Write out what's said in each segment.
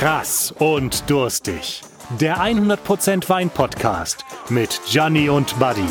Krass und durstig. Der 100% Wein Podcast mit Gianni und Buddy.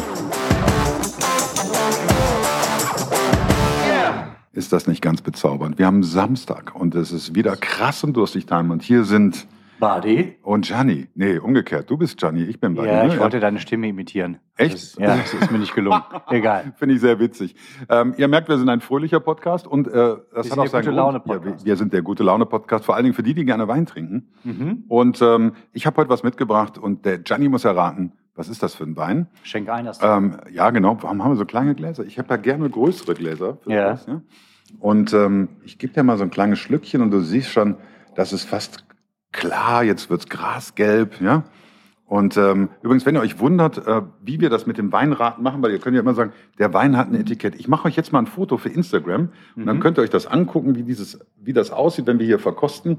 Ist das nicht ganz bezaubernd? Wir haben Samstag und es ist wieder krass und durstig time und hier sind Buddy? und Gianni. Nee, umgekehrt. Du bist Gianni, ich bin Buddy. Ja, ne? ich wollte deine Stimme imitieren. Echt? Das, ja, das ist mir nicht gelungen. Egal. Finde ich sehr witzig. Ähm, ihr merkt, wir sind ein fröhlicher Podcast und äh, das Wir hat sind auch der seinen gute Grund. Laune-Podcast. Ja, wir, sind der gute Laune Podcast, vor allen Dingen für die, die gerne Wein trinken. Mhm. Und ähm, ich habe heute was mitgebracht und der Gianni muss erraten, was ist das für ein Wein? Schenk ein, das Ähm, ja, genau. Warum haben wir so kleine Gläser? Ich habe ja gerne größere Gläser. für Ja. sowas, ja? Und ähm, ich gebe dir mal so ein kleines Schlückchen und du siehst schon, das ist fast klar. Jetzt wird's grasgelb, ja. Und ähm, übrigens, wenn ihr euch wundert, äh, wie wir das mit dem Weinraten machen, weil ihr könnt ja immer sagen, der Wein hat ein Etikett. Ich mache euch jetzt mal ein Foto für Instagram und dann Mhm. könnt ihr euch das angucken, wie dieses, wie das aussieht, wenn wir hier verkosten.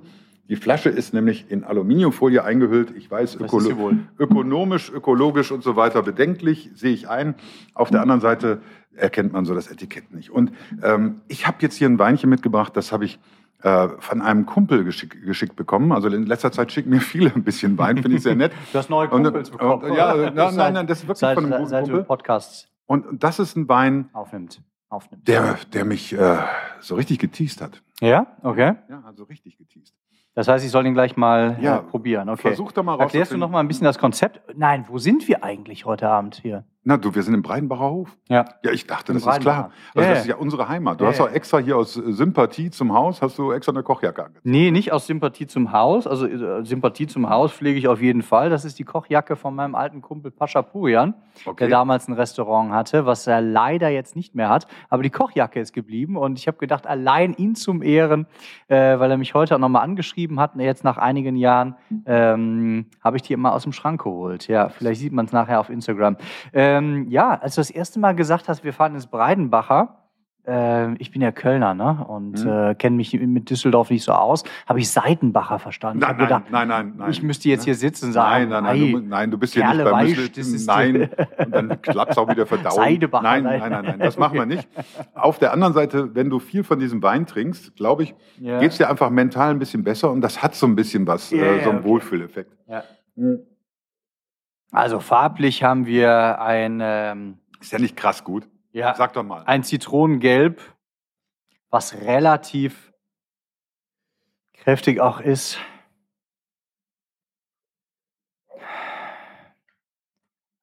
Die Flasche ist nämlich in Aluminiumfolie eingehüllt. Ich weiß, ökolo ökonomisch, ökologisch und so weiter bedenklich, sehe ich ein. Auf der anderen Seite erkennt man so das Etikett nicht. Und ähm, ich habe jetzt hier ein Weinchen mitgebracht, das habe ich von einem Kumpel geschick, geschickt bekommen. Also in letzter Zeit schicken mir viele ein bisschen Wein, finde ich sehr nett. Du hast neue Und, Kumpels äh, bekommen. ja, nein, nein, nein, das ist wirklich seit, von einem guten Seit Kumpel. Podcasts Und das ist ein Wein, aufnimmt. aufnimmt. der, der mich äh, so richtig geteased hat. Ja, okay. Ja, also richtig geteased. Das heißt, ich soll den gleich mal Ja, äh, probieren. Okay. Versuch doch mal Erklärst du noch mal ein bisschen das Konzept? Nein, wo sind wir eigentlich heute Abend hier? Na du, wir sind im Breidenbacher Hof. Ja. Ja, ich dachte, Im das ist klar. Also Ja, das ist ja. unsere Heimat. Du Ja, hast auch extra hier aus äh, Sympathie zum Haus, hast du extra eine Kochjacke angezogen. Nee, nicht aus Sympathie zum Haus. Also äh, Sympathie zum Haus pflege ich auf jeden Fall. Das ist die Kochjacke von meinem alten Kumpel Pascha Purian, Okay. der damals ein Restaurant hatte, was er leider jetzt nicht mehr hat. Aber die Kochjacke ist geblieben und ich habe gedacht, allein ihn zum Ehren, äh, weil er mich heute auch nochmal angeschrieben hat, jetzt nach einigen Jahren, ähm, habe ich die immer aus dem Schrank geholt. Ja, vielleicht sieht man es nachher auf Instagram. Ähm, ja, als du das erste Mal gesagt hast, wir fahren ins Breidenbacher, äh, ich bin ja Kölner, ne? Und Mhm. äh, kenne mich mit Düsseldorf nicht so aus. Habe ich Seidenbacher verstanden. Nein, habe gedacht, nein, nein, nein, nein. ich müsste jetzt hier sitzen und sagen, Nein, nein, nein, "Ei, du, nein, du bist hier nicht Weisch, Müsli. Nein, und dann klappt's auch wieder verdauen. Seidebacher, nein, Seide- nein, nein, nein, das machen wir nicht. Auf der anderen Seite, wenn du viel von diesem Wein trinkst, glaube ich, Ja. geht's dir einfach mental ein bisschen besser und das hat so ein bisschen was, Ja, äh, so einen okay. Wohlfühleffekt. Ja. Mhm. Also farblich haben wir ein, ähm, Ist ja nicht krass gut. ja, Sag doch mal. ein Zitronengelb, was relativ kräftig auch ist.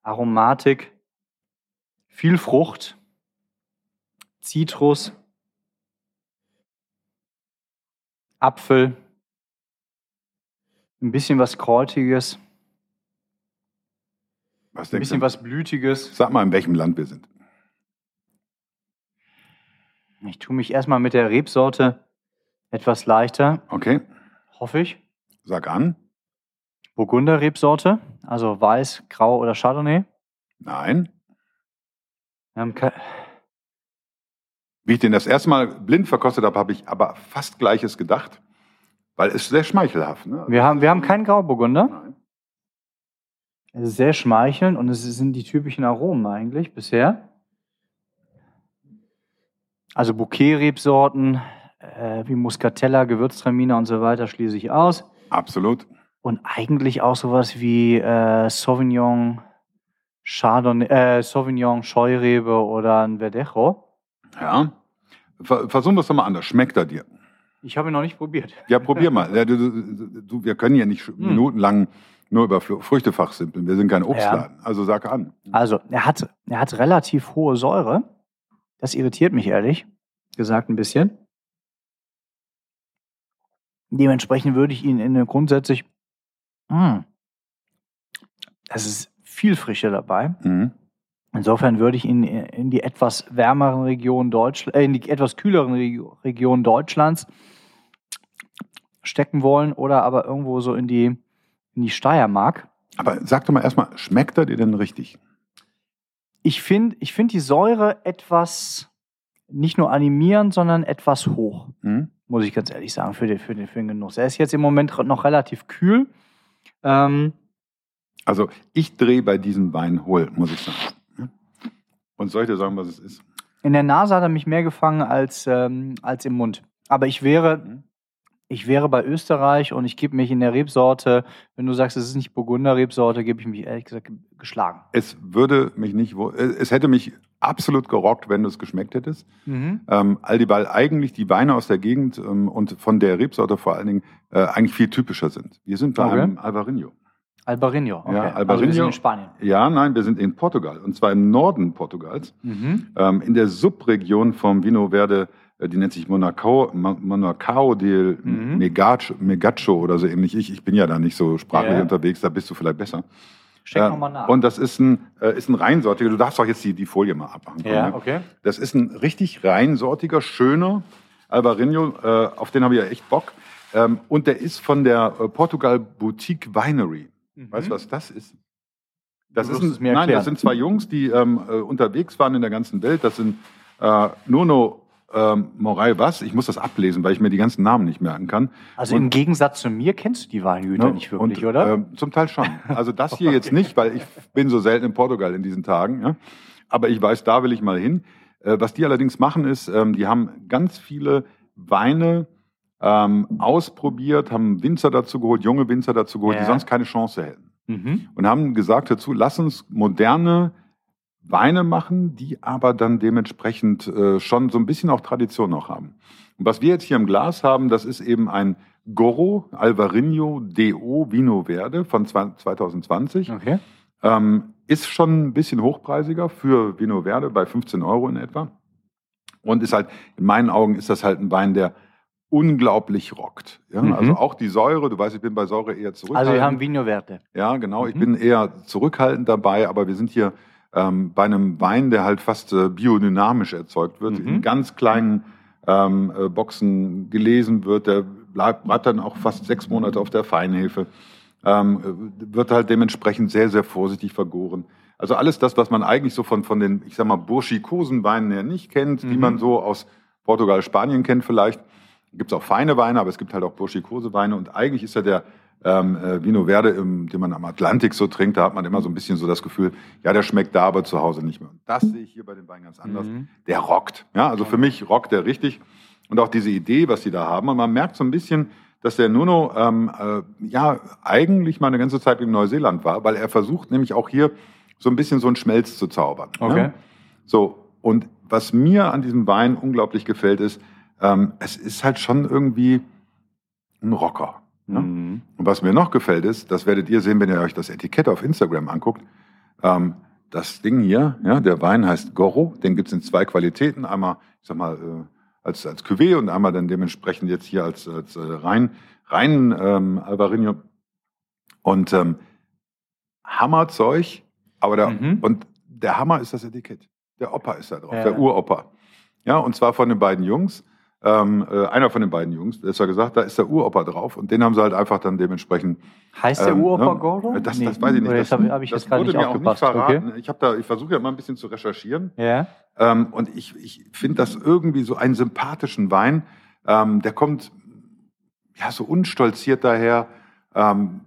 Aromatik, viel Frucht, Zitrus, Apfel, ein bisschen was Kräutiges, Was ein bisschen du? was Blütiges. Sag mal, in welchem Land wir sind. Ich tue mich erstmal mit der Rebsorte etwas leichter, Okay, hoffe ich. sag an. Burgunder Rebsorte, also weiß, grau oder Chardonnay. Nein. Wir haben ke- Wie ich den das erste Mal blind verkostet habe, habe ich aber fast Gleiches gedacht, weil es sehr schmeichelhaft. Ne? wir haben, wir haben keinen Grauburgunder. Nein. Es ist sehr schmeichelnd und es sind die typischen Aromen eigentlich bisher. Also Bouquet-Rebsorten äh, wie Muscatella, Gewürztraminer und so weiter schließe ich aus. Absolut. Und eigentlich auch sowas wie äh, Sauvignon, Chardonnay, äh, Sauvignon, Scheurebe oder ein Verdejo. Ja. Ver versuchen wir es doch mal anders. Schmeckt er dir? Ich habe ihn noch nicht probiert. Ja, probier mal. Ja, du, du, wir können hier nicht Hm. minutenlang nur über Früchte fachsimpeln. Wir sind kein Obstladen. Also sag an. Also, er hat, er hat relativ hohe Säure. Das irritiert mich ehrlich gesagt ein bisschen. Dementsprechend würde ich ihn in eine grundsätzlich. Mh, es ist viel Frische dabei. Mhm. Insofern würde ich ihn in die etwas wärmeren Regionen Deutschlands, äh, in die etwas kühleren Regio- Regionen Deutschlands stecken wollen oder aber irgendwo so in die, in die Steiermark. Aber sag doch mal erstmal, schmeckt er dir denn richtig? Ich finde ich find die Säure etwas nicht nur animierend, sondern etwas hoch, Mhm. muss ich ganz ehrlich sagen, für den, für den, für den Genuss. Er ist jetzt im Moment noch relativ kühl. Ähm, Also ich drehe bei diesem Wein hohl, muss ich sagen. Und soll ich dir sagen, was es ist? in der Nase hat er mich mehr gefangen als, ähm, als im Mund. Aber ich wäre, Mhm. Ich wäre bei Österreich und ich gebe mich in der Rebsorte, wenn du sagst, es ist nicht Burgunder-Rebsorte, gebe ich mich ehrlich gesagt geschlagen. Es würde mich nicht, äh, es hätte mich absolut gerockt, wenn du es geschmeckt hättest. Mhm. Ähm, all die, weil eigentlich die Weine aus der Gegend ähm, und von der Rebsorte vor allen Dingen äh, eigentlich viel typischer sind. Wir sind bei Okay. einem Alvarinho. Albarinho. Okay. Ja, Also wir Albarinho. sind in Spanien. Ja, nein, wir sind in Portugal und zwar im Norden Portugals, Mhm. ähm, in der Subregion vom Vino Verde, die nennt sich Monacao, Ma- Monacao del Mhm. Megacho, Megacho oder so ähnlich. Ich, ich bin ja da nicht so sprachlich Ja. unterwegs, da bist du vielleicht besser. Check Äh, nochmal nach. Und das ist ein, äh, ist ein reinsortiger, du darfst doch jetzt die, die Folie mal abmachen. ja, ne? okay. Das ist ein richtig reinsortiger, schöner Alvarinho, äh, auf den habe ich ja echt Bock. Ähm, und der ist von der äh, Portugal Boutique Winery. Weißt du, was das ist? Das ist ein, nein, das sind zwei Jungs, die ähm, äh, unterwegs waren in der ganzen Welt. Das sind äh, Nuno ähm, Moray was? Ich muss das ablesen, weil ich mir die ganzen Namen nicht merken kann. Also Und- im Gegensatz zu mir kennst du die Weingüter Ne? nicht wirklich, und, oder? ähm, zum Teil schon. Also das hier jetzt nicht, weil ich bin so selten in Portugal in diesen Tagen. Ja? Aber ich weiß, da will ich mal hin. Äh, was die allerdings machen ist, ähm, die haben ganz viele Weine ähm, ausprobiert, haben Winzer dazu geholt, junge Winzer dazu geholt, Ja. die sonst keine Chance hätten. mhm. Und haben gesagt dazu, lass uns moderne Weine machen, die aber dann dementsprechend äh, schon so ein bisschen auch Tradition noch haben. Und was wir jetzt hier im Glas haben, das ist eben ein Goro Alvarinho DO Vino Verde von 2020. Okay. Ähm, ist schon ein bisschen hochpreisiger für Vino Verde, bei 15 Euro in etwa. Und ist halt, in meinen Augen ist das halt ein Wein, der unglaublich rockt. Ja? Mhm. Also auch die Säure, du weißt, ich bin bei Säure eher zurückhaltend. Also wir haben Vino Verde. Ja, genau. Ich Mhm. bin eher zurückhaltend dabei, aber wir sind hier ähm, bei einem Wein, der halt fast äh, biodynamisch erzeugt wird, Mhm. in ganz kleinen ähm, äh, Boxen gelesen wird. Der bleibt, bleibt dann auch fast sechs Monate auf der Feinhefe. Ähm, äh, wird halt dementsprechend sehr, sehr vorsichtig vergoren. Also alles das, was man eigentlich so von, von den, ich sag mal, burschikosen Weinen her nicht kennt, die Mhm. man so aus Portugal, Spanien kennt vielleicht. Gibt es auch feine Weine, aber es gibt halt auch burschikose Weine. Und eigentlich ist ja der ähm, äh, Vino Verde, im, den man am Atlantik so trinkt, da hat man immer so ein bisschen so das Gefühl, ja, der schmeckt da, aber zu Hause nicht mehr. Und das sehe ich hier bei den Weinen ganz anders. Mhm. Der rockt. Ja, also für mich rockt der richtig. Und auch diese Idee, was die da haben. Und man merkt so ein bisschen, dass der Nuno ähm, äh, ja eigentlich mal eine ganze Zeit in Neuseeland war, weil er versucht nämlich auch hier so ein bisschen so einen Schmelz zu zaubern. Okay. Ja? So, und was mir an diesem Wein unglaublich gefällt, ist, ähm, es ist halt schon irgendwie ein Rocker. Ne? Mhm. Und was mir noch gefällt ist, das werdet ihr sehen, wenn ihr euch das Etikett auf Instagram anguckt. Ähm, das Ding hier, ja, der Wein heißt Goro, den gibt's in zwei Qualitäten. Einmal, ich sag mal, äh, als, als Cuvée und einmal dann dementsprechend jetzt hier als, als äh, rein, rein ähm, Alvarinho. Und ähm, Hammerzeug, aber der, Mhm. und der Hammer ist das Etikett. Der Opa ist da drauf, Ja. der Uropa. Ja, und zwar von den beiden Jungs. Ähm, äh, einer von den beiden Jungs, besser gesagt, da ist der Uropa drauf und den haben sie halt einfach dann dementsprechend. Heißt der ähm, Uropa ne, Goro? Das, Nee. das weiß ich nicht. Oder Das, habe hab ich das jetzt gerade wurde nicht mir auch aufgepasst. verraten. Okay. Ich, da, ich versuche ja mal ein bisschen zu recherchieren. Ja. Ähm, und ich, ich finde das irgendwie so einen sympathischen Wein. Ähm, der kommt ja so unstolziert daher, ähm,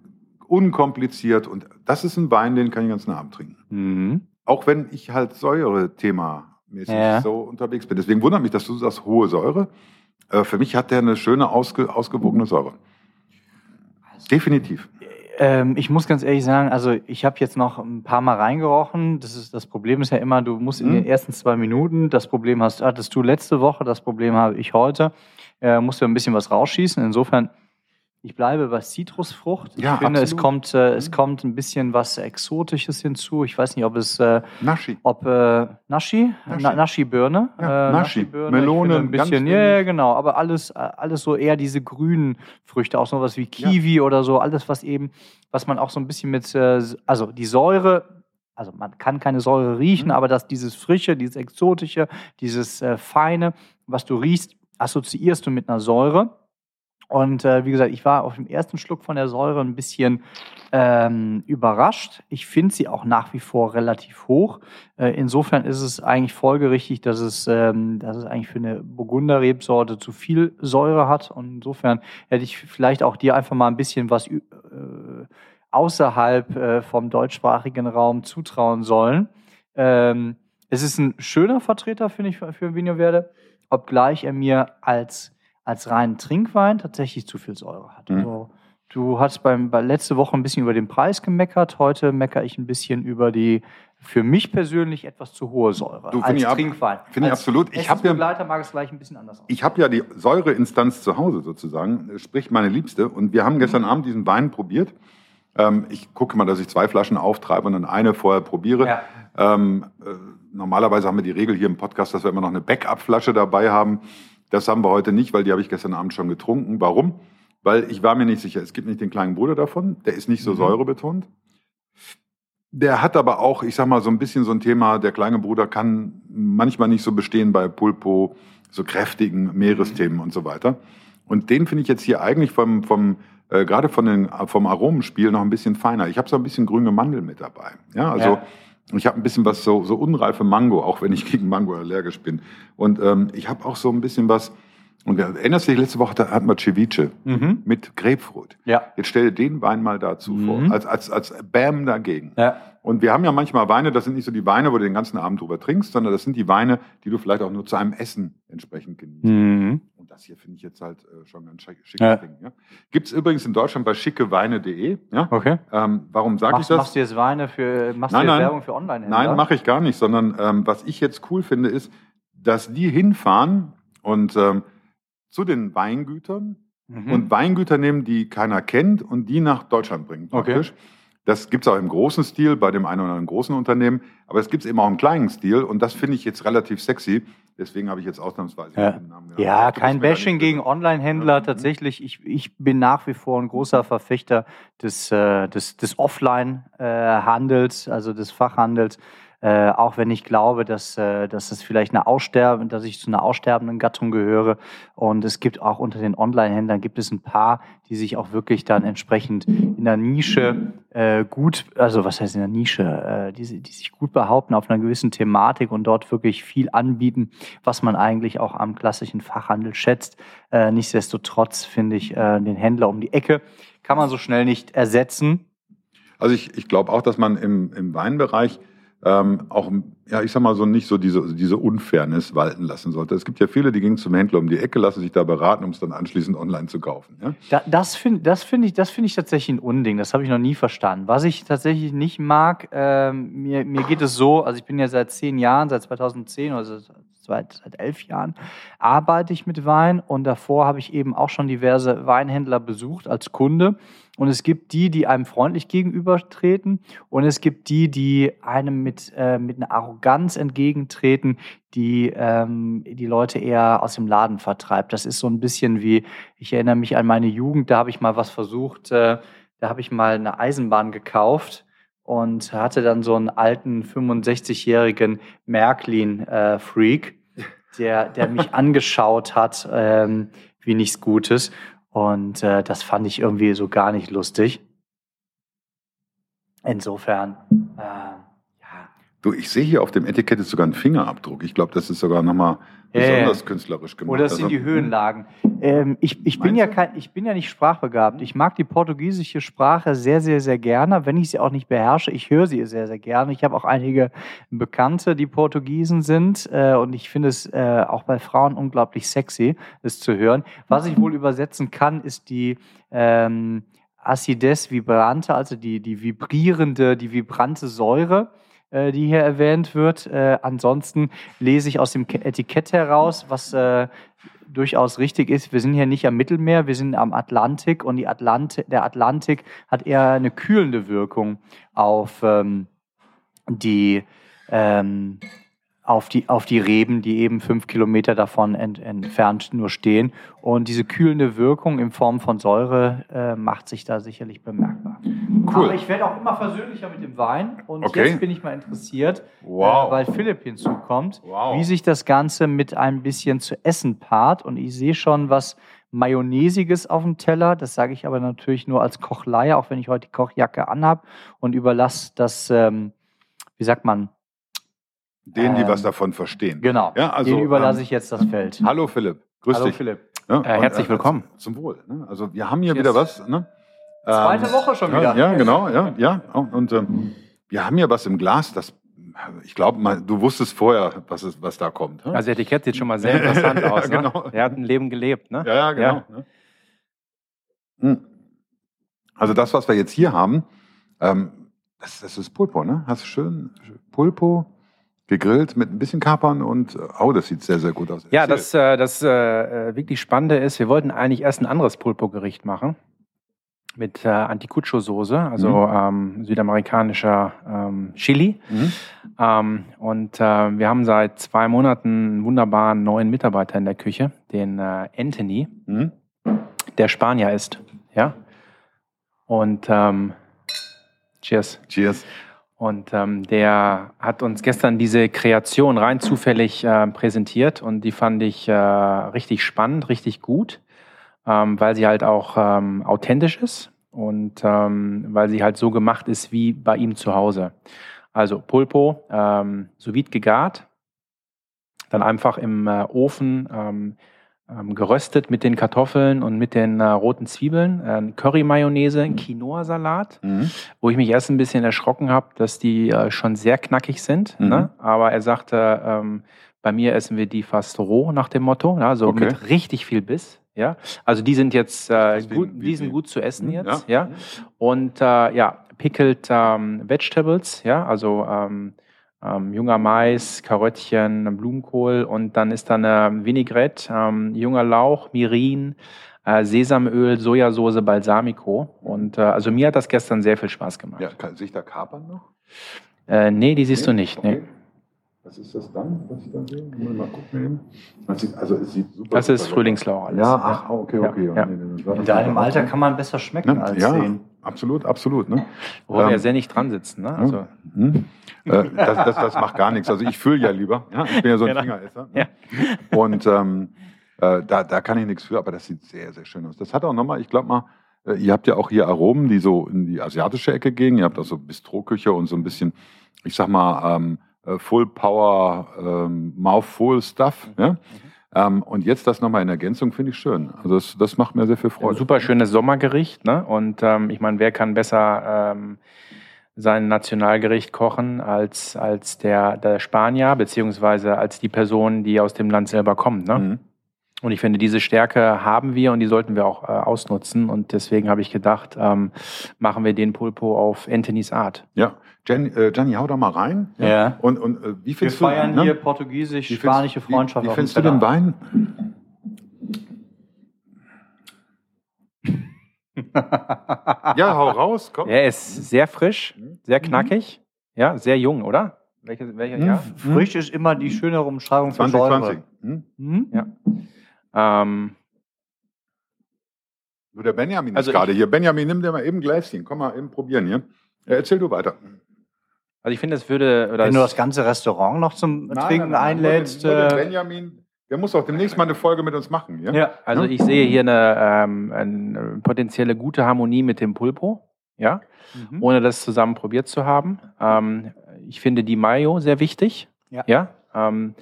unkompliziert. Und das ist ein Wein, den kann ich den ganzen Abend trinken. Mhm. Auch wenn ich halt Säure-Thema-mäßig Ja. so unterwegs bin. Deswegen wundert mich, dass du sagst, hohe Säure. Äh, für mich hat der eine schöne, ausge, ausgewogene Säure. Definitiv. Ähm, ich muss ganz ehrlich sagen, also ich habe jetzt noch ein paar Mal reingerochen. Das, ist, das Problem ist ja immer, du musst in Mhm. den ersten zwei Minuten, das Problem hast, hattest du letzte Woche, das Problem habe ich heute, äh, musst du ein bisschen was rausschießen. Insofern, ich bleibe bei Zitrusfrucht. Ich Ja, finde, es absolut. kommt, äh, es kommt ein bisschen was Exotisches hinzu. Ich weiß nicht, ob es äh, Naschi. ob äh, Naschi, Naschi. Na, Naschi-Birne, Ja, äh, Naschi. Naschi-Birne, Melone, ein bisschen, ja, ja, genau, aber alles, äh, alles so eher diese grünen Früchte, auch so was wie Kiwi oder so, alles was eben, was man auch so ein bisschen mit, äh, also die Säure, also man kann keine Säure riechen, Mhm. aber dass dieses Frische, dieses Exotische, dieses äh, Feine, was du riechst, assoziierst du mit einer Säure. Und äh, wie gesagt, ich war auf dem ersten Schluck von der Säure ein bisschen ähm, überrascht. Ich finde sie auch nach wie vor relativ hoch. Äh, insofern ist es eigentlich folgerichtig, dass es, ähm, dass es eigentlich für eine Burgunder-Rebsorte zu viel Säure hat. Und insofern hätte ich vielleicht auch dir einfach mal ein bisschen was äh, außerhalb äh, vom deutschsprachigen Raum zutrauen sollen. Ähm, es ist ein schöner Vertreter, finde ich, für, für Vino Verde, obgleich er mir als als reinen Trinkwein tatsächlich zu viel Säure hat. Mhm. Also, du hast beim, bei letzte Woche ein bisschen über den Preis gemeckert, heute meckere ich ein bisschen über die für mich persönlich etwas zu hohe Säure Du, als ich Trinkwein. find ich absolut. Ich hab ja- mag es gleich ein bisschen anders aus. Ich habe ja die Säureinstanz zu Hause sozusagen, sprich meine Liebste. Und wir haben gestern Abend diesen Wein probiert. Ähm, ich gucke mal, dass ich zwei Flaschen auftreibe und dann eine vorher probiere. Ja. Ähm, äh, normalerweise haben wir die Regel hier im Podcast, dass wir immer noch eine Backup-Flasche dabei haben. Das haben wir heute nicht, weil die habe ich gestern Abend schon getrunken. Warum? Weil ich war mir nicht sicher. Es gibt nicht den kleinen Bruder davon, der ist nicht so Mhm. säurebetont. Der hat aber auch, ich sag mal, so ein bisschen so ein Thema, der kleine Bruder kann manchmal nicht so bestehen bei Pulpo, so kräftigen Meeresthemen und so weiter. Und den finde ich jetzt hier eigentlich vom, vom äh, gerade von den, vom Aromenspiel noch ein bisschen feiner. Ich habe so ein bisschen grüne Mandel mit dabei. Ja, also Ja. Ich habe ein bisschen was so, so unreife Mango, auch wenn ich gegen Mango allergisch bin. Und ähm, ich habe auch so ein bisschen was, und erinnerst du dich, letzte Woche da hatten wir Ceviche Mhm. mit Grapefruit. Ja. Jetzt stell dir den Wein mal dazu Mhm. vor, als, als, als Bam dagegen. Ja. Und wir haben ja manchmal Weine, das sind nicht so die Weine, wo du den ganzen Abend drüber trinkst, sondern das sind die Weine, die du vielleicht auch nur zu einem Essen entsprechend genießt. Mhm. Das hier finde ich jetzt halt äh, schon ganz schick, schickes Ja. Ding. Ja. Gibt es übrigens in Deutschland bei schickeweine.de. Ja? Okay. Ähm, warum sage ich das? machst du jetzt Weine für, machst Nein, du jetzt nein. Werbung für Online-Händler? Nein, mache ich gar nicht, sondern ähm, was ich jetzt cool finde, ist, dass die hinfahren und ähm, zu den Weingütern Mhm. und Weingüter nehmen, die keiner kennt und die nach Deutschland bringen. Okay. Das gibt's auch im großen Stil bei dem einen oder anderen großen Unternehmen, aber es gibt's eben auch im kleinen Stil und das finde ich jetzt relativ sexy. Deswegen habe ich jetzt ausnahmsweise Ja. den Namen genannt. Ja, bist kein Bashing gegen. Online-Händler. Ja. Tatsächlich, ich, ich bin nach wie vor ein großer Verfechter des, äh, des, des Offline-Handels, also des Fachhandels. Äh, auch wenn ich glaube, dass, äh, dass es vielleicht eine Aussterben, dass ich zu einer aussterbenden Gattung gehöre. Und es gibt auch unter den Online-Händlern gibt es ein paar, die sich auch wirklich dann entsprechend in der Nische äh, gut, also was heißt in der Nische, äh, die, die sich gut behaupten auf einer gewissen Thematik und dort wirklich viel anbieten, was man eigentlich auch am klassischen Fachhandel schätzt. Äh, nichtsdestotrotz finde ich äh, den Händler um die Ecke kann man so schnell nicht ersetzen. Also ich, ich glaube auch, dass man im, im Weinbereich ähm, auch, ja, ich sag mal so, nicht so diese, diese Unfairness walten lassen sollte. Es gibt ja viele, die gehen zum Händler um die Ecke, lassen sich da beraten, um es dann anschließend online zu kaufen. Ja? Da, das finde das find ich, find ich tatsächlich ein Unding. Das habe ich noch nie verstanden. Was ich tatsächlich nicht mag, ähm, mir, mir geht es so, also ich bin ja seit zehn Jahren, seit 2010 oder seit, seit seit elf Jahren, arbeite ich mit Wein und davor habe ich eben auch schon diverse Weinhändler besucht als Kunde. Und es gibt die, die einem freundlich gegenübertreten und es gibt die, die einem mit, äh, mit einer Arroganz entgegentreten, die ähm, die Leute eher aus dem Laden vertreibt. Das ist so ein bisschen wie, ich erinnere mich an meine Jugend, da habe ich mal was versucht, äh, da habe ich mal eine Eisenbahn gekauft und hatte dann so einen alten 65-jährigen Märklin-Freak, der, der mich angeschaut hat ähm, wie nichts Gutes. Und äh, das fand ich irgendwie so gar nicht lustig. Insofern, äh. Du, ich sehe hier auf dem Etikett ist sogar ein Fingerabdruck. Ich glaube, das ist sogar nochmal besonders künstlerisch gemacht. Oder es sind Also, die Höhenlagen. Ähm, ich, ich, bin ja kein, ich bin ja nicht sprachbegabt. Ich mag die portugiesische Sprache sehr, sehr, sehr gerne, wenn ich sie auch nicht beherrsche. Ich höre sie sehr, sehr gerne. Ich habe auch einige Bekannte, die Portugiesen sind. Äh, und ich finde es äh, auch bei Frauen unglaublich sexy, es zu hören. Was ich wohl übersetzen kann, ist die ähm, Acides vibrante, also die, die vibrierende, die vibrante Säure äh, die hier erwähnt wird. Äh, ansonsten lese ich aus dem Ke- Etikett heraus, was äh, durchaus richtig ist. Wir sind hier nicht am Mittelmeer, wir sind am Atlantik und die Atlanti der Atlantik hat eher eine kühlende Wirkung auf ähm, die ähm, auf die, auf die Reben, die eben fünf Kilometer davon ent, entfernt nur stehen. Und diese kühlende Wirkung in Form von Säure äh, macht sich da sicherlich bemerkbar. Cool. Aber ich werde auch immer versöhnlicher mit dem Wein. Und Okay. jetzt bin ich mal interessiert, Wow. äh, weil Philipp hinzukommt, Wow. wie sich das Ganze mit ein bisschen zu essen paart. Und ich sehe schon was Mayonnaisiges auf dem Teller. Das sage ich aber natürlich nur als Kochleier, auch wenn ich heute die Kochjacke anhab und überlasse das, ähm, wie sagt man, Denen, die Ähm, was davon verstehen. genau, Ja, also, den überlasse ähm, ich jetzt das Feld. Hallo Philipp, grüß Hallo dich. Philipp. Ja, Äh, herzlich und, willkommen. Zum Wohl. Ne? Also wir haben hier Cheers. wieder was. Ne? Zweite Ähm, Woche schon ja, wieder. Ja, genau, ja, ja. Und ähm, wir haben hier was im Glas, das Ich glaube, du wusstest vorher, was, ist, was da kommt. Also das Etikett sieht schon mal sehr interessant aus. ja, genau. ne? Er hat ein Leben gelebt, ne? Ja, ja genau. Ja. Hm. Also das, was wir jetzt hier haben, ähm, das, das ist Pulpo, ne? Hast du schön Pulpo gegrillt mit ein bisschen Kapern und oh, das sieht sehr, sehr gut aus. Ja, das, äh, das äh, wirklich Spannende ist, wir wollten eigentlich erst ein anderes Pulpo-Gericht machen mit äh, Anticucho-Soße, also mhm. ähm, südamerikanischer ähm, Chili. Mhm. Ähm, und äh, wir haben seit zwei Monaten einen wunderbaren neuen Mitarbeiter in der Küche, den äh, Anthony, mhm. der Spanier ist. Ja. Und ähm, cheers. Cheers. Und ähm, der hat uns gestern diese Kreation rein zufällig äh, präsentiert und die fand ich äh, richtig spannend, richtig gut ähm, weil sie halt auch ähm, authentisch ist und ähm, weil sie halt so gemacht ist wie bei ihm zu Hause. Also Pulpo, ähm, sous vide gegart, dann einfach im äh, Ofen ähm, ähm, geröstet mit den Kartoffeln und mit den äh, roten Zwiebeln, äh, Curry-Mayonnaise, Quinoa-Salat, mhm. wo ich mich erst ein bisschen erschrocken habe, dass die äh, schon sehr knackig sind. Mhm. Ne? Aber er sagte, ähm, bei mir essen wir die fast roh nach dem Motto, also okay. mit richtig viel Biss. Ja, also die sind jetzt äh, gut, die sind gut zu essen hm, jetzt. Ja, ja? und äh, ja, pickled ähm, Vegetables, ja, also ähm, ähm, junger Mais, Karöttchen, Blumenkohl und dann ist da eine Vinaigrette, ähm, junger Lauch, Mirin, äh, Sesamöl, Sojasauce, Balsamico. Und äh, also mir hat das gestern sehr viel Spaß gemacht. Ja, kann sich da kapern noch? Äh, nee, die siehst nee? du nicht. Okay. Nee. Was ist das dann, was ich da sehe? Mal gucken eben. Also es sieht super Das ist Frühlingslauch alles. Ja, ach, okay, okay. Ja. Ja. In deinem Alter kann man besser schmecken ne? als ja, sehen. Absolut, absolut. Ne? Wo ähm, wir sehr nicht dran sitzen. Ne? Also. Hm. Äh, das, das, das, macht gar nichts. Also ich fühle ja lieber. Ja? Ich bin ja so ein genau. Fingeresser. Ne? Ja. Und ähm, äh, da, da kann ich nichts für, aber das sieht sehr, sehr schön aus. Das hat auch nochmal, ich glaube mal, äh, ihr habt ja auch hier Aromen, die so in die asiatische Ecke gehen. Ihr habt auch so Bistroküche und so ein bisschen, ich sag mal, ähm, äh, Full Power ähm, Mouthful Stuff. Mhm. Ja? Ähm, und jetzt das nochmal in Ergänzung finde ich schön. Also das, das macht mir sehr viel Freude. Ja, super schönes Sommergericht. Ne? Und ähm, ich meine, wer kann besser ähm, sein Nationalgericht kochen als, als der, der Spanier, beziehungsweise als die Person, die aus dem Land selber kommt. Ne? Mhm. Und ich finde, diese Stärke haben wir und die sollten wir auch äh, ausnutzen. Und deswegen habe ich gedacht, ähm, machen wir den Pulpo auf Anthony's Art. Ja, Jenny, äh, Gianni, hau da mal rein. Ja. ja. Und, und äh, wie findest wir feiern du, ne? hier portugiesisch-spanische Freundschaft. Wie, wie findest du den Wein? ja, hau raus, komm. Er ist sehr frisch, sehr mhm. knackig, ja, sehr jung, oder? Welche, welcher mhm. Jahr? Frisch ist immer die schönere Umschreibung 2020. für Säure. Mhm. Ja. Ähm, Nur der Benjamin also ist gerade hier. Benjamin, nimm dir mal eben ein Gläschen. Komm mal eben probieren hier. Ja, erzähl du weiter. Also ich finde, es würde... Oder Wenn du das ganze Restaurant noch zum nein, Trinken nein, nein, einlädst... Nur den, nur den äh, Benjamin, der muss auch demnächst mal eine Folge mit uns machen. Ja, ja also ich sehe hier eine, ähm, eine potenzielle gute Harmonie mit dem Pulpo. Ja, mhm. ohne das zusammen probiert zu haben. Ähm, ich finde die Mayo sehr wichtig. Ja. ja? Ähm,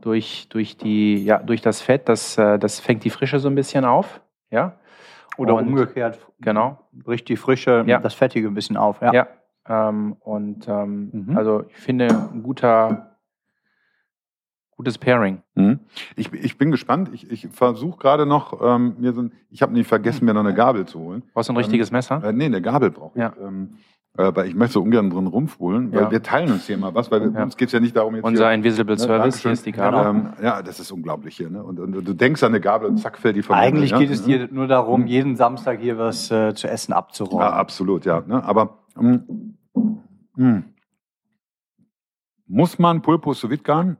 durch, durch, die, ja, durch das Fett, das, äh, das fängt die Frische so ein bisschen auf. Ja? Oder und, umgekehrt. Genau. Bricht die Frische, ja. das Fettige ein bisschen auf. Ja. ja. Ähm, und ähm, mhm. also ich finde ein guter, gutes Pairing. Mhm. Ich, ich bin gespannt. Ich, ich versuche gerade noch, ähm, mir so ein, ich habe nicht vergessen, mir noch eine Gabel zu holen. Brauchst du ein richtiges Messer? Äh, nee, eine Gabel brauche ich. Ja. Ähm, äh, weil ich möchte so ungern drin rumfuhlen, weil ja. wir teilen uns hier immer was, weil ja. uns geht es ja nicht darum, jetzt Unser hier, Invisible ne, Service, hier ist die Gabel. Ähm, ja, das ist unglaublich hier. Ne? Und, und, und, du denkst an eine Gabel und zack fällt die von Eigentlich geht ja? es dir nur darum, mhm. jeden Samstag hier was äh, zu essen abzuräumen. Ja, absolut, ja. Ne? Aber mh, mh. muss man Pulpo sous garen?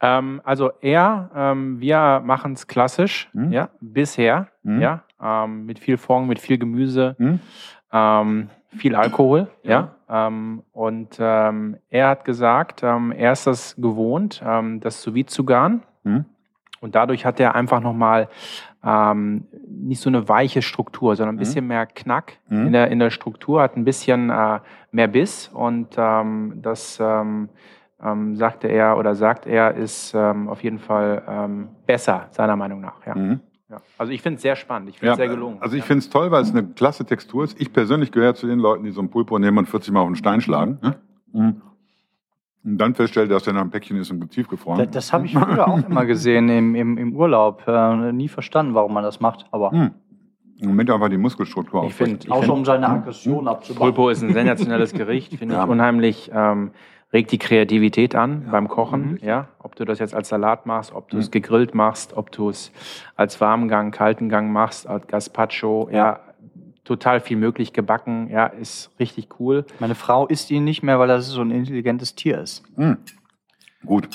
Ähm, also eher, ähm, wir machen es klassisch, mhm. ja, bisher, mhm. ja, ähm, mit viel Fond, mit viel Gemüse. Mhm. Ähm, viel Alkohol, ja. ja ähm, und ähm, er hat gesagt, er ist das gewohnt, das sous zu garen. Mhm. Und dadurch hat er einfach nochmal ähm, nicht so eine weiche Struktur, sondern ein mhm. bisschen mehr Knack mhm. in, der, in der Struktur, hat ein bisschen äh, mehr Biss und ähm, das ähm, ähm, sagte er oder sagt er, ist ähm, auf jeden Fall ähm, besser, seiner Meinung nach. Ja. Mhm. Ja. Also ich finde es sehr spannend, ich finde es ja, sehr gelungen. Also ich finde es toll, weil es eine klasse Textur ist. Ich persönlich gehöre zu den Leuten, die so ein Pulpo nehmen und 40 Mal auf den Stein schlagen. Ne? Mhm. Und dann feststellt, dass er noch ein Päckchen ist und tiefgefroren. Das, das habe ich früher auch immer gesehen im, im, im Urlaub. Äh, nie verstanden, warum man das macht. Aber Hm. Im Moment einfach die Muskelstruktur Ich finde, außer find, um seine Aggression abzubauen. Pulpo ist ein sensationelles Gericht, finde Ja. ich unheimlich. Ähm, regt die Kreativität an beim Kochen, Mhm. ja. Ob du das jetzt als Salat machst, ob du es gegrillt machst, ob du es als Warmgang, kalten Gang machst, als Gazpacho, ja. Total viel möglich gebacken, ja, ist richtig cool. Meine Frau isst ihn nicht mehr, weil das so ein intelligentes Tier ist. Hm. Gut.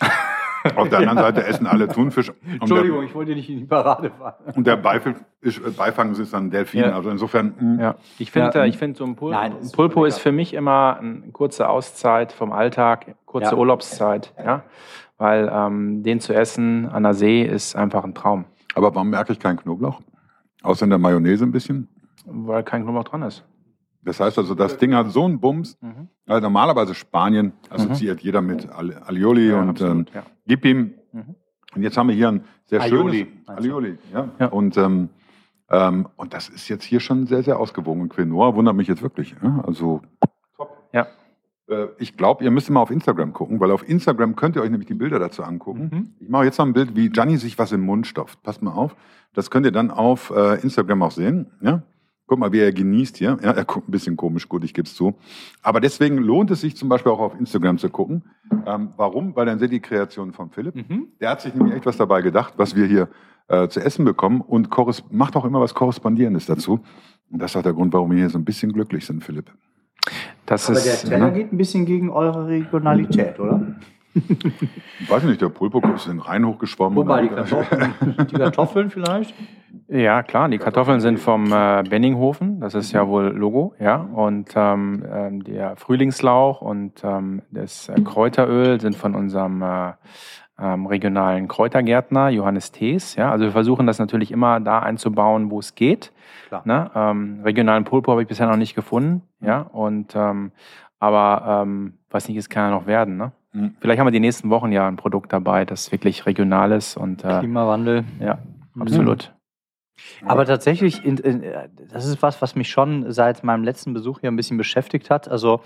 Auf der anderen Seite essen alle Thunfisch. Und Entschuldigung, ich wollte nicht in die Parade fahren. Der, und der Beifang ist, äh, Beifang ist dann Delfin. Ja. Also insofern, hm, Ja, ich finde, Ja. ich finde so ein, Pul Nein, ein ist Pulpo ist für mich immer eine kurze Auszeit vom Alltag, kurze Ja. Urlaubszeit, ja, weil ähm, den zu essen an der See ist einfach ein Traum, aber warum merke ich keinen Knoblauch? Außer in der Mayonnaise ein bisschen. weil kein Knoblauch dran ist. Das heißt also, das Ding hat so einen Bums. Mhm. Also normalerweise Spanien assoziiert jeder mit Ali- Alioli Ja, und ähm, absolut, ja. gib ihm. Mhm. Und jetzt haben wir hier ein sehr Aioli, schönes? Alioli. Ja. Ja. Und, ähm, ähm, und das ist jetzt hier schon sehr, sehr ausgewogen. Und Quinoa wundert mich jetzt wirklich. Also Ja. Äh, Ich glaube, ihr müsst mal auf Instagram gucken, weil auf Instagram könnt ihr euch nämlich die Bilder dazu angucken. Mhm. Ich mache jetzt noch ein Bild, wie Gianni sich was im Mund stopft. Passt mal auf. Das könnt ihr dann auf äh, Instagram auch sehen. Ja? Guck mal, wie er genießt hier. Ja, er guckt ein bisschen komisch, gut, ich gebe es zu. Aber deswegen lohnt es sich zum Beispiel auch auf Instagram zu gucken. Ähm, warum? Weil dann seht ihr die Kreation von Philipp. Mhm. Der hat sich nämlich echt was dabei gedacht, was wir hier äh, zu essen bekommen und macht auch immer was Korrespondierendes dazu. Und das ist auch der Grund, warum wir hier so ein bisschen glücklich sind, Philipp. Das Aber der ist, Teller ne? geht ein bisschen gegen eure Regionalität, oder? Ich weiß nicht, der Pulpo ist in den Rhein hochgeschwommen. Wobei die und- Kartoffeln, die Kartoffeln vielleicht? ja klar, die Kartoffeln sind vom äh, Benninghofen, das ist ja wohl Logo, ja, und ähm, ähm, der Frühlingslauch und ähm, das äh, Kräuteröl sind von unserem äh, ähm, regionalen Kräutergärtner Johannes Thees, ja, also wir versuchen das natürlich immer da einzubauen, wo es geht. Klar. Ne? Ähm, regionalen Pulpo habe ich bisher noch nicht gefunden, ja, und ähm, aber ähm, was nicht ist, kann ja noch werden, ne? Mhm. Vielleicht haben wir die nächsten Wochen ja ein Produkt dabei, das wirklich regional ist und äh, Klimawandel. ja, absolut. Aber tatsächlich, in, in, äh, das ist was, was mich schon seit meinem letzten Besuch hier ein bisschen beschäftigt hat. Also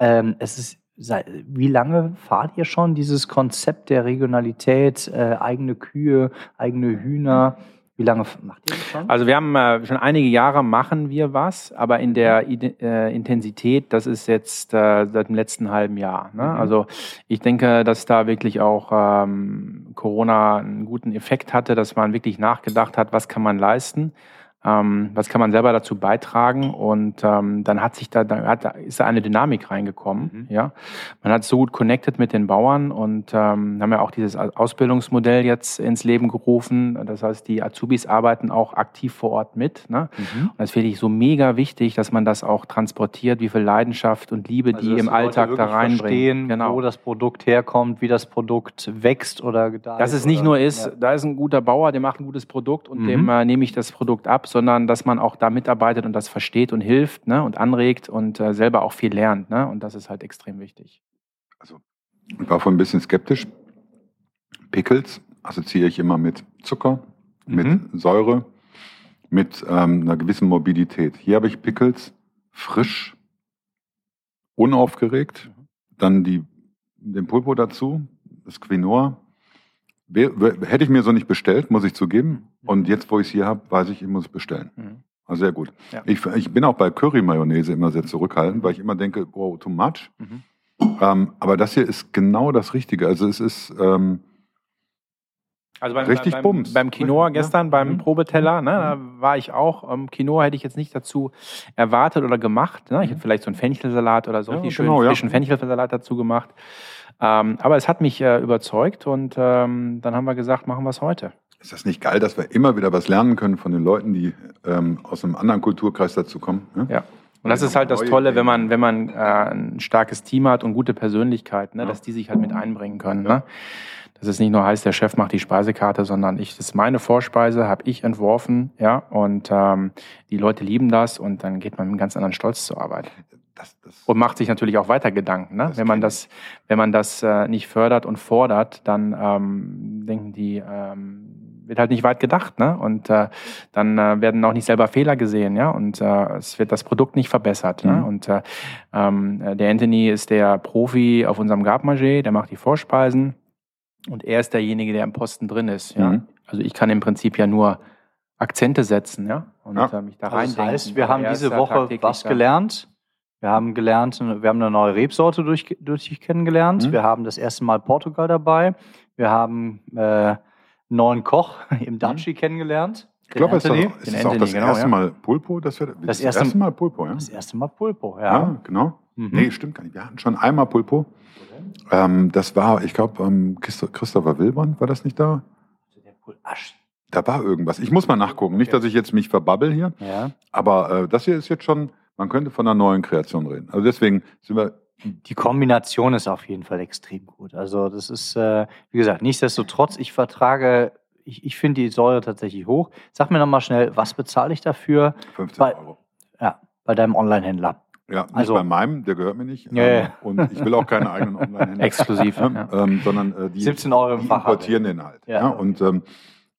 ähm, es ist, wie lange fahrt ihr schon dieses Konzept der Regionalität, äh, eigene Kühe, eigene Hühner? Wie lange macht ihr das schon? Also wir haben äh, schon einige Jahre machen wir was, aber in der Ide äh, Intensität, das ist jetzt äh, seit dem letzten halben Jahr. Ne? Mhm. Also ich denke, dass da wirklich auch ähm, Corona einen guten Effekt hatte, dass man wirklich nachgedacht hat, was kann man leisten. Ähm, was kann man selber dazu beitragen? Und ähm, dann hat sich da, da hat, da ist da eine Dynamik reingekommen. Mhm. Ja, man hat so gut connected mit den Bauern und ähm, haben ja auch dieses Ausbildungsmodell jetzt ins Leben gerufen. Das heißt, die Azubis arbeiten auch aktiv vor Ort mit. Ne? Mhm. Und das finde ich so mega wichtig, dass man das auch transportiert, wie viel Leidenschaft und Liebe Also, die im Alltag da reinbringen. Verstehen, Genau. wo das Produkt herkommt, wie das Produkt wächst oder gedeiht. Dass es nicht oder, nur ist, Ja. da ist ein guter Bauer, der macht ein gutes Produkt und Mhm. dem äh, nehme ich das Produkt ab, sondern dass man auch da mitarbeitet und das versteht und hilft ne, und anregt und äh, selber auch viel lernt. Ne? Und das ist halt extrem wichtig. Ich war vorhin ein bisschen skeptisch. Pickles assoziiere ich immer mit Zucker, mit Mhm. Säure, mit ähm, einer gewissen Mobilität. Hier habe ich Pickles frisch, unaufgeregt, dann die, den Pulpo dazu, das Quinoa. Hätte ich mir so nicht bestellt, muss ich zugeben. Und jetzt, wo ich es hier habe, weiß ich, ich muss es bestellen. Mhm. Also sehr gut. Ja. Ich, ich bin auch bei Curry-Mayonnaise immer sehr zurückhaltend, weil ich immer denke, wow, too much. Mhm. Ähm, aber das hier ist genau das Richtige. Also es ist, ähm, Also beim, Richtig beim, Bums. beim Quinoa Ja. gestern, beim Mhm. Probeteller, ne, da war ich auch. Ähm, Quinoa hätte ich jetzt nicht dazu erwartet oder gemacht. Ne? Ich hätte vielleicht so einen Fenchelsalat oder so Ja, richtig genau, schön ja. frischen Fenchelsalat dazu gemacht. Ähm, aber es hat mich äh, überzeugt und ähm, dann haben wir gesagt, machen wir es heute. ist das nicht geil, dass wir immer wieder was lernen können von den Leuten, die ähm, aus einem anderen Kulturkreis dazu kommen? Ne? Ja. Und das ist halt das Tolle, wenn man, wenn man äh, ein starkes Team hat und gute Persönlichkeit, ne, Ja. dass die sich halt mit einbringen können. Ja. Ne? Dass es nicht nur heißt, der Chef macht die Speisekarte, sondern ich, das ist meine Vorspeise, habe ich entworfen, ja, und ähm, die Leute lieben das und dann geht man mit einem ganz anderen Stolz zur Arbeit. Das, das, Und macht sich natürlich auch weiter Gedanken. Ne? Wenn man das, wenn man das äh, nicht fördert und fordert, dann ähm, denken die, ähm, wird halt nicht weit gedacht, ne? Und äh, dann äh, werden auch nicht selber Fehler gesehen, ja. Und äh, es wird das Produkt nicht verbessert. Ne? Mhm. Und äh, ähm, der Anthony ist der Profi auf unserem Gabmanger, der macht die Vorspeisen und er ist derjenige, der im Posten drin ist. Ja? Mhm. Also ich kann im Prinzip ja nur Akzente setzen, ja. Und Ja. mich da Also rein das heißt, wir haben diese Woche was gelernt. Wir haben gelernt, wir haben eine neue Rebsorte durch, durch dich kennengelernt. Mhm. Wir haben das erste Mal Portugal dabei. Wir haben äh, einen neuen Koch im Daci kennengelernt. Ich glaube, es ist, Anthony. auch- Den ist auch Anthony, das genau, erste ja. Mal Pulpo. Das, wird, Das erste- Mal Pulpo, ja? Das erste Mal Pulpo, ja. Ja, genau. Mhm. Nee, stimmt gar nicht. Wir hatten schon einmal Pulpo. Ähm, das war, ich glaube, ähm, Christo- Christopher Wilbrand, war das nicht da? Da war irgendwas. Ich muss mal nachgucken. Nicht, dass ich jetzt mich verbabbel hier. Ja. Aber äh, das hier ist jetzt schon, man könnte von einer neuen Kreation reden. Also deswegen sind wir, Die Kombination ist auf jeden Fall extrem gut. Also das ist, äh, wie gesagt, nichtsdestotrotz, ich vertrage, ich, ich finde die Säure tatsächlich hoch. Sag mir nochmal schnell, was bezahle ich dafür 15 Weil- Euro. ja, bei deinem Online-Händler? Ja, nicht also- bei meinem, der gehört mir nicht. Ja, ähm, ja. Und ich will auch keine eigenen Online-Händler. Exklusiv. Ja. ähm, sondern äh, die, 17 Euro im die importieren den halt. Ja. Und ähm,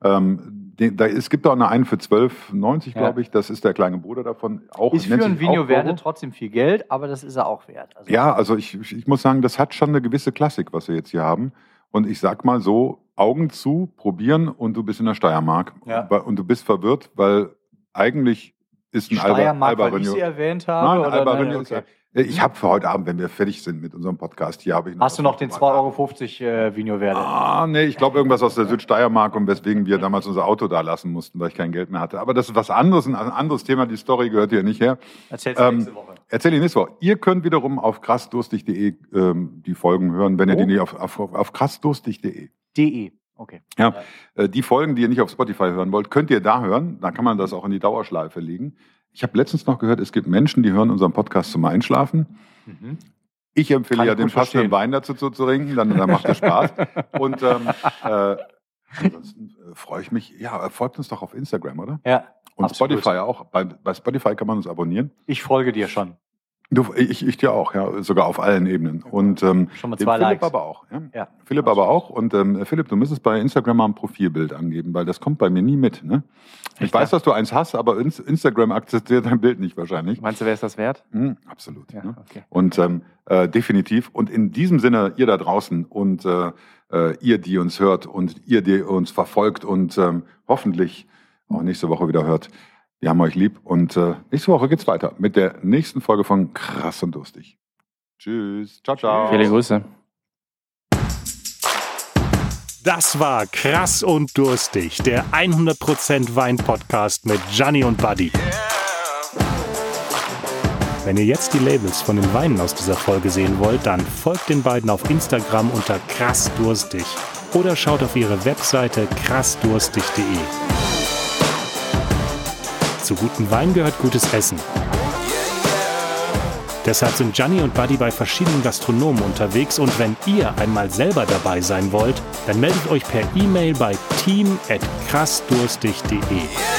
ähm, den, da, es gibt auch eine einen für 12,90, Ja. glaube ich. Das ist der kleine Bruder davon. Auch, Ist für ein Goro. trotzdem viel Geld, aber das ist er auch wert. Also, Ja, also ich, ich ich muss sagen, das hat schon eine gewisse Klassik, was wir jetzt hier haben. Und ich sag mal so, Augen zu, probieren und du bist in der Steiermark. Ja. Und du bist verwirrt, weil eigentlich ist ein Steiermark, Alba weil ich Renew- sie erwähnt habe? Nein, oder Alba nein, okay. ich habe für heute Abend, wenn wir fertig sind mit unserem Podcast, hier habe ich Hast du noch den was 2,50 Euro äh, Vino Verde? Ah, nee, ich glaube irgendwas aus der Südsteiermark und weswegen wir damals unser Auto da lassen mussten, weil ich kein Geld mehr hatte. Aber das ist was anderes, ein anderes Thema. Die Story gehört hier nicht her. Erzählst du Ähm, nächste Woche. Erzähl ich nächste Woche. Ihr könnt wiederum auf krassdurstig.de ähm, die Folgen hören, wenn ihr Oh. die nicht auf, auf, auf krassdurstig.de. DE. Okay. Ja, äh, die Folgen, die ihr nicht auf Spotify hören wollt, könnt ihr da hören. Da kann man das auch in die Dauerschleife legen. Ich habe letztens noch gehört, es gibt Menschen, die hören unseren Podcast zum Einschlafen. Mhm. Ich empfehle Kann ja, ich den passenden. Wein dazu zu trinken, dann, dann macht es Spaß. Und ähm, äh, ansonsten äh, freue ich mich. Ja, äh, folgt uns doch auf Instagram, oder? Ja, Und Absolut. Spotify auch. Bei, bei Spotify kann man uns abonnieren. ich folge dir schon. Du, ich, ich dir auch, ja, sogar auf allen Ebenen. Und ähm, Schon mal zwei Philipp Likes. aber auch. Ja. Ja. Philipp aber auch. Und ähm, Philipp, du müsstest bei Instagram mal ein Profilbild angeben, weil das kommt bei mir nie mit. Ne? Ich Echt, weiß, ja? dass du eins hast, aber Ins- Instagram akzeptiert dein Bild nicht wahrscheinlich. Meinst du, wer ist das wert? Hm, absolut. Ja, ne? okay. Und ähm, äh, definitiv. Und in diesem Sinne, ihr da draußen und äh, äh, ihr, die uns hört und ihr, die uns verfolgt und ähm, hoffentlich auch nächste Woche wieder hört, wir haben euch lieb. Und äh, nächste Woche geht's weiter mit der nächsten Folge von Krass und Durstig. Tschüss. Ciao, ciao. Viele Grüße. Das war Krass und Durstig, der 100% Wein-Podcast mit Gianni und Buddy. Wenn ihr jetzt die Labels von den Weinen aus dieser Folge sehen wollt, dann folgt den beiden auf Instagram unter krassdurstig oder schaut auf ihre Webseite krassdurstig.de. Zu gutem Wein gehört gutes Essen. Deshalb sind Gianni und Buddy bei verschiedenen Gastronomen unterwegs und wenn ihr einmal selber dabei sein wollt, dann meldet euch per E-Mail bei team@krassdurstig.de.